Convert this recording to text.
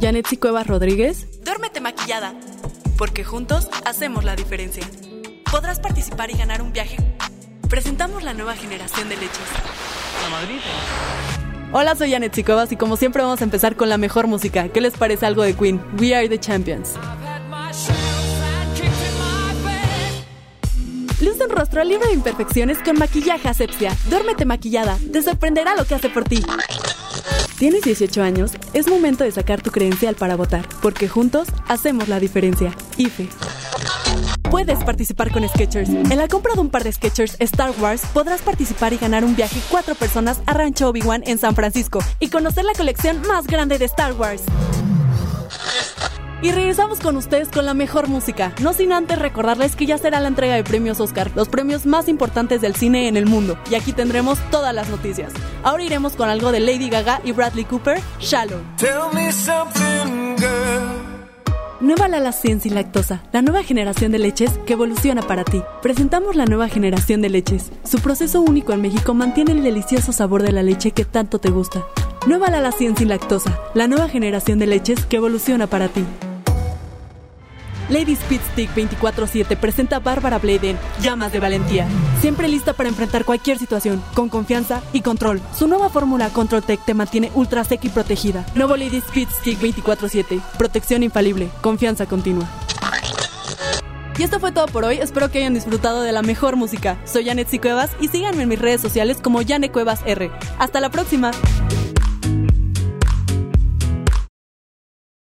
Janet Cuevas Rodríguez. Duérmete maquillada, porque juntos hacemos la diferencia. Podrás participar y ganar un viaje. Presentamos la nueva generación de leches. A Madrid. Hola, soy Janet Cuevas y como siempre vamos a empezar con la mejor música. ¿Qué les parece algo de Queen? We are the champions. Luce un rostro libre de imperfecciones con maquillaje asepsia. Duérmete maquillada. Te sorprenderá lo que hace por ti. ¿Tienes 18 años? Es momento de sacar tu credencial para votar, porque juntos hacemos la diferencia. IFE. Puedes participar con Sketchers. En la compra de un par de Sketchers Star Wars podrás participar y ganar un viaje cuatro personas a Rancho Obi-Wan en San Francisco y conocer la colección más grande de Star Wars. Y regresamos con ustedes con la mejor música, no sin antes recordarles que ya será la entrega de premios Oscar, los premios más importantes del cine en el mundo, y aquí tendremos todas las noticias. Ahora iremos con algo de Lady Gaga y Bradley Cooper, Shallow. Nueva Lala 100 sin lactosa, la nueva generación de leches que evoluciona para ti. Presentamos la nueva generación de leches. Su proceso único en México mantiene el delicioso sabor de la leche que tanto te gusta. Nueva Lala 100 sin lactosa, la nueva generación de leches que evoluciona para ti. Speed Stick 24-7 presenta Bárbara Bladen, Llamas de Valentía. Siempre lista para enfrentar cualquier situación, con confianza y control. Su nueva fórmula Control Tech te mantiene ultra seca y protegida. Nuevo Lady Speed Stick 24-7. Protección infalible, confianza continua. Y esto fue todo por hoy, espero que hayan disfrutado de la mejor música. Soy Janet Cuevas y síganme en mis redes sociales como Janet Cuevas R. Hasta la próxima.